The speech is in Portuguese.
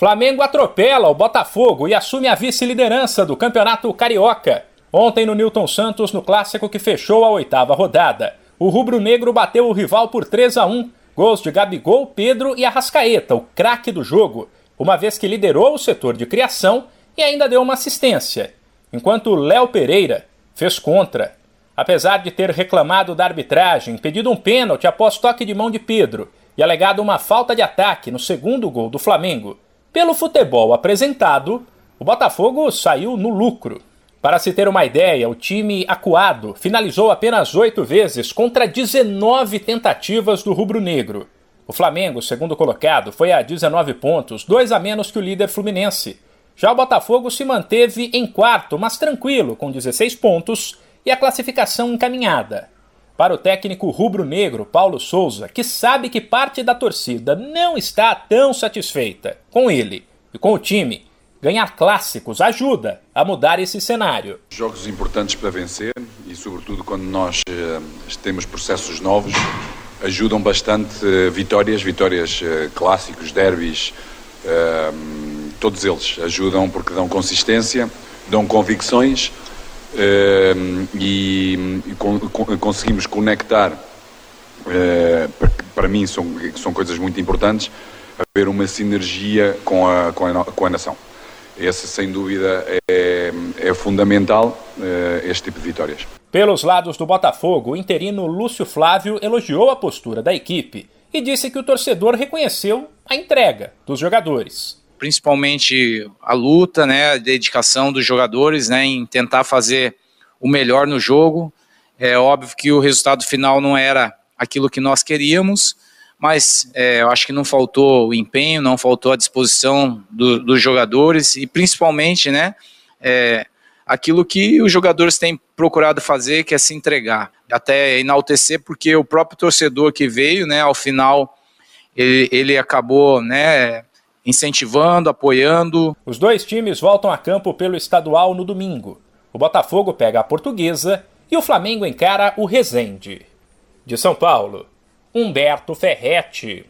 Flamengo atropela o Botafogo e assume a vice-liderança do Campeonato Carioca. Ontem no Newton Santos, no clássico que fechou a oitava rodada. O rubro-negro bateu o rival por 3 a 1 gols de Gabigol, Pedro e Arrascaeta, o craque do jogo, uma vez que liderou o setor de criação e ainda deu uma assistência, enquanto Léo Pereira fez contra. Apesar de ter reclamado da arbitragem, pedido um pênalti após toque de mão de Pedro e alegado uma falta de ataque no segundo gol do Flamengo, pelo futebol apresentado, o Botafogo saiu no lucro. Para se ter uma ideia, o time acuado finalizou apenas oito vezes contra 19 tentativas do rubro-negro. O Flamengo, segundo colocado, foi a 19 pontos, dois a menos que o líder fluminense. Já o Botafogo se manteve em quarto, mas tranquilo, com 16 pontos e a classificação encaminhada. Para o técnico rubro-negro Paulo Souza, que sabe que parte da torcida não está tão satisfeita com ele e com o time, ganhar clássicos ajuda a mudar esse cenário. Jogos importantes para vencer e, sobretudo, quando nós eh, temos processos novos, ajudam bastante eh, vitórias, vitórias eh, clássicos, derbys, todos eles ajudam porque dão consistência, dão convicções e, e con, conseguimos conectar, uh, para, para, mim são, são coisas muito importantes, haver uma sinergia com a, com a, com a nação. Esse, sem dúvida, é, é fundamental, uh, este tipo de vitórias. Pelos lados do Botafogo, o interino Lúcio Flávio elogiou a postura da equipe e disse que o torcedor reconheceu a entrega dos jogadores principalmente a luta, né, a dedicação dos jogadores, né, em tentar fazer o melhor no jogo. É óbvio que o resultado final não era aquilo que nós queríamos, mas é, eu acho que não faltou o empenho, não faltou a disposição do, dos jogadores e principalmente, né, é, aquilo que os jogadores têm procurado fazer, que é se entregar, até enaltecer, porque o próprio torcedor que veio, né, ao final ele, ele acabou, né, incentivando, apoiando. Os dois times voltam a campo pelo estadual no domingo. O Botafogo pega a Portuguesa e o Flamengo encara o Resende. De São Paulo, Humberto Ferretti.